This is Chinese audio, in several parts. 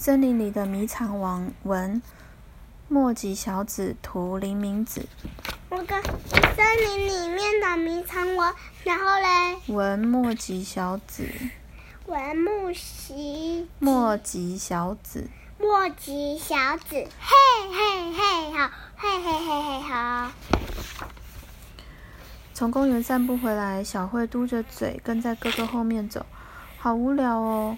森林里的迷藏王文，墨吉小子图林明子。那个森林里面的迷藏王，然后嘞？文墨吉小子。文木西。墨吉小子。墨吉小子，嘿嘿嘿，好，嘿嘿嘿嘿好。从公园散步回来，小慧嘟着嘴跟在哥哥后面走，好无聊哦。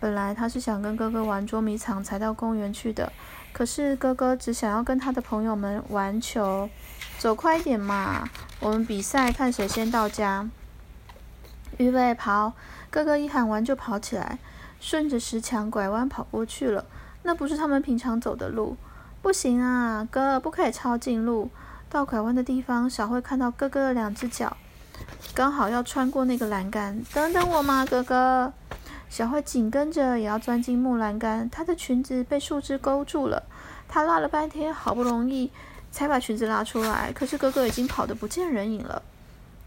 本来他是想跟哥哥玩捉迷藏才到公园去的，可是哥哥只想要跟他的朋友们玩球。走快一点嘛，我们比赛看谁先到家。预备跑！哥哥一喊完就跑起来，顺着石墙拐弯跑过去了。那不是他们平常走的路，不行啊，哥不可以抄近路。到拐弯的地方，小慧看到哥哥的两只脚，刚好要穿过那个栏杆。等等我嘛，哥哥！小慧紧跟着也要钻进木栏杆，她的裙子被树枝勾住了。她拉了半天，好不容易才把裙子拉出来，可是哥哥已经跑得不见人影了。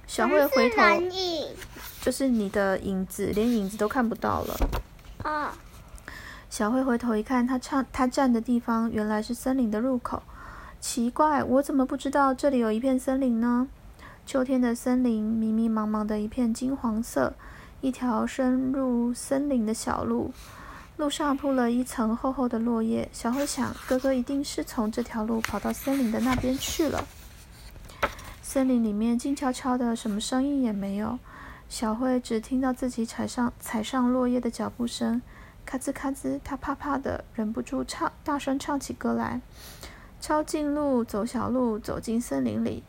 小慧回头，就是你的影子，连影子都看不到了。啊！小慧回头一看，她唱她站的地方原来是森林的入口。奇怪，我怎么不知道这里有一片森林呢？秋天的森林，迷迷茫茫的一片金黄色，一条深入森林的小路，路上铺了一层厚厚的落叶。小慧想，哥哥一定是从这条路跑到森林的那边去了。森林里面静悄悄的，什么声音也没有。小慧只听到自己踩上踩上落叶的脚步声，咔吱咔吱，她怕怕的，忍不住唱，大声唱起歌来。抄近路，走小路，走进森林里，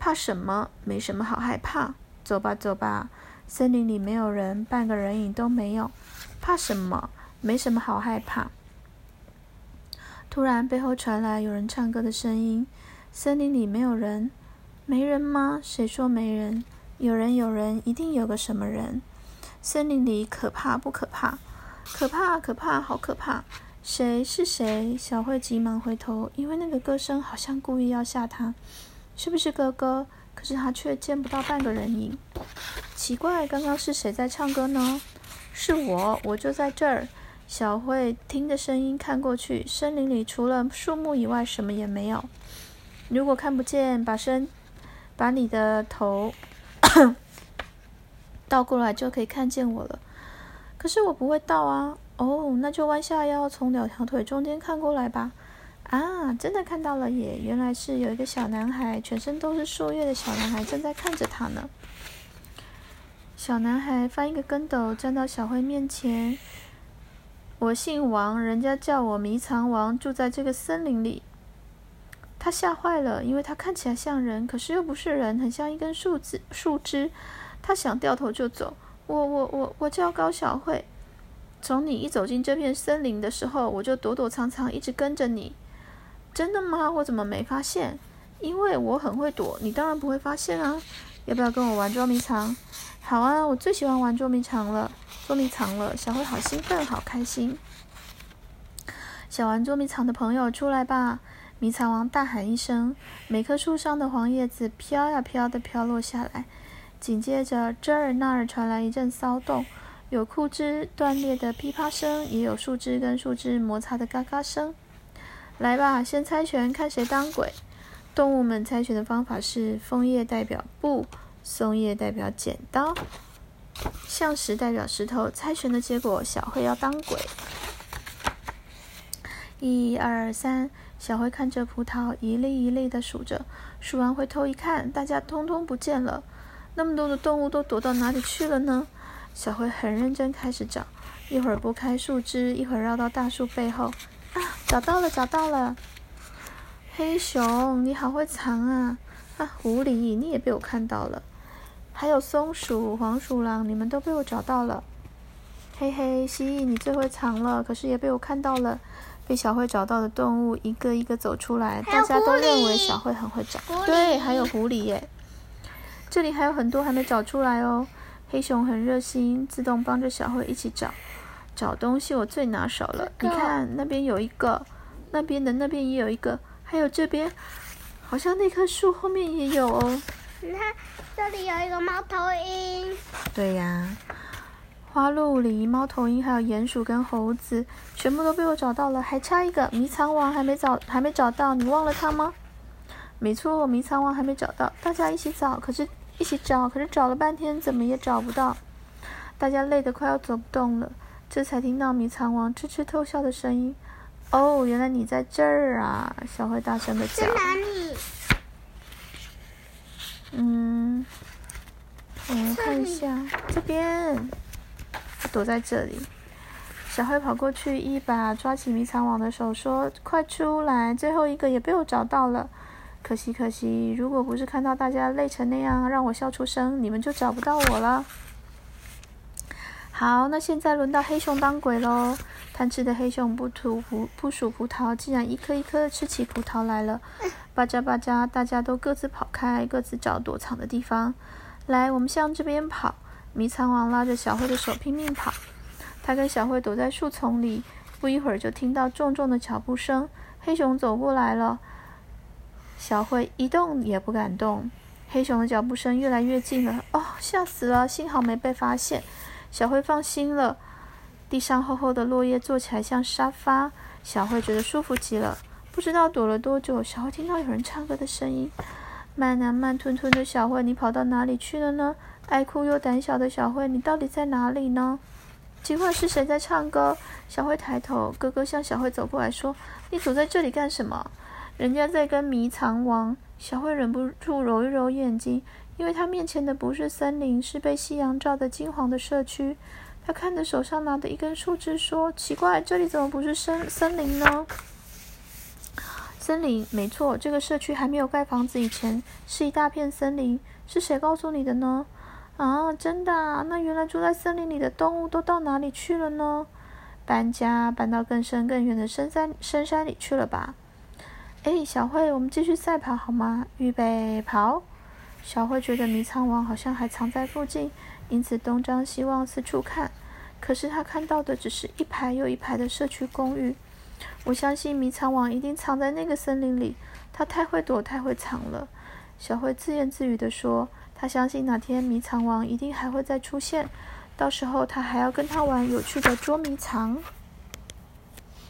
怕什么？没什么好害怕。走吧，走吧，森林里没有人，半个人影都没有，怕什么？没什么好害怕。突然，背后传来有人唱歌的声音。森林里没有人，没人吗？谁说没人？有人，有人，一定有个什么人。森林里可怕不可怕？可怕，可怕，好可怕。谁是谁？小慧急忙回头，因为那个歌声好像故意要吓她。是不是哥哥？可是他却见不到半个人影。奇怪，刚刚是谁在唱歌呢？是我，我就在这儿。小慧听着声音看过去，森林里除了树木以外什么也没有。如果看不见，把身，把你的头倒过来就可以看见我了。可是我不会倒啊。哦，那就弯下腰，从两条腿中间看过来吧。啊，真的看到了耶！原来是有一个小男孩，全身都是树叶的小男孩正在看着他呢。小男孩翻一个跟斗，站到小慧面前。我姓王，人家叫我迷藏王，住在这个森林里。他吓坏了，因为他看起来像人，可是又不是人，很像一根树枝。树枝，他想掉头就走。我我我我叫高小慧。从你一走进这片森林的时候，我就躲躲藏藏，一直跟着你。真的吗？我怎么没发现？因为我很会躲，你当然不会发现啊。要不要跟我玩捉迷藏？好啊，我最喜欢玩捉迷藏了。捉迷藏了，小慧好兴奋，好开心。想玩捉迷藏的朋友出来吧！迷藏王大喊一声，每棵树上的黄叶子飘呀飘的飘落下来，紧接着这儿那儿传来一阵骚动。有枯枝断裂的噼啪声，也有树枝跟树枝摩擦的嘎嘎声。来吧，先猜拳，看谁当鬼。动物们猜拳的方法是：枫叶代表布，松叶代表剪刀，象石代表石头。猜拳的结果，小慧要当鬼。一二三，小慧看着葡萄，一粒一粒的数着，数完回头一看，大家通通不见了。那么多的动物都躲到哪里去了呢？小慧很认真开始找，一会儿拨开树枝，一会儿绕到大树背后。啊，找到了，找到了！黑熊，你好会藏啊！啊，狐狸，你也被我看到了。还有松鼠、黄鼠狼，你们都被我找到了。嘿嘿，蜥蜴，你最会藏了，可是也被我看到了。被小慧找到的动物一个一个走出来，大家都认为小慧很会找。对，还有狐狸耶。这里还有很多还没找出来哦。黑熊很热心，自动帮着小慧一起找。找东西我最拿手了。你看那边有一个，那边的那边也有一个，还有这边，好像那棵树后面也有哦。你看这里有一个猫头鹰。对呀，花鹿、狸、猫头鹰，还有鼹鼠跟猴子，全部都被我找到了，还差一个迷藏王还没找，还没找到，你忘了他吗？没错，迷藏王还没找到，大家一起找，可是一起找，可是找了半天，怎么也找不到，大家累得快要走不动了，这才听到迷藏王痴痴偷笑的声音。哦，原来你在这儿啊！小慧大声的叫。在哪里？嗯，我们看一下这边。躲在这里，小慧跑过去，一把抓起迷藏网的手，说：“快出来！最后一个也被我找到了，可惜可惜，如果不是看到大家累成那样，让我笑出声，你们就找不到我了。”好，那现在轮到黑熊当鬼喽！贪吃的黑熊不吐葡不数葡萄，竟然一颗一颗吃起葡萄来了。巴扎巴扎，大家都各自跑开，各自找躲藏的地方。来，我们向这边跑。迷藏王拉着小慧的手拼命跑，他跟小慧躲在树丛里，不一会儿就听到重重的脚步声，黑熊走过来了。小慧一动也不敢动，黑熊的脚步声越来越近了，哦，吓死了！幸好没被发现，小慧放心了。地上厚厚的落叶坐起来像沙发，小慧觉得舒服极了。不知道躲了多久，小慧听到有人唱歌的声音。慢啊，慢吞吞的小慧，你跑到哪里去了呢？爱哭又胆小的小慧，你到底在哪里呢？奇怪，是谁在唱歌？小慧抬头，哥哥向小慧走过来说：“你躲在这里干什么？”人家在跟迷藏王。小慧忍不住揉一揉眼睛，因为他面前的不是森林，是被夕阳照得金黄的社区。他看着手上拿的一根树枝，说：“奇怪，这里怎么不是森森林呢？”森林，没错，这个社区还没有盖房子以前是一大片森林。是谁告诉你的呢？啊，真的？那原来住在森林里的动物都到哪里去了呢？搬家，搬到更深更远的深山深山里去了吧？哎，小慧，我们继续赛跑好吗？预备跑！小慧觉得迷藏王好像还藏在附近，因此东张西望，四处看。可是他看到的只是一排又一排的社区公寓。我相信迷藏王一定藏在那个森林里，他太会躲，太会藏了。小慧自言自语地说。他相信哪天迷藏王一定还会再出现，到时候他还要跟他玩有趣的捉迷藏。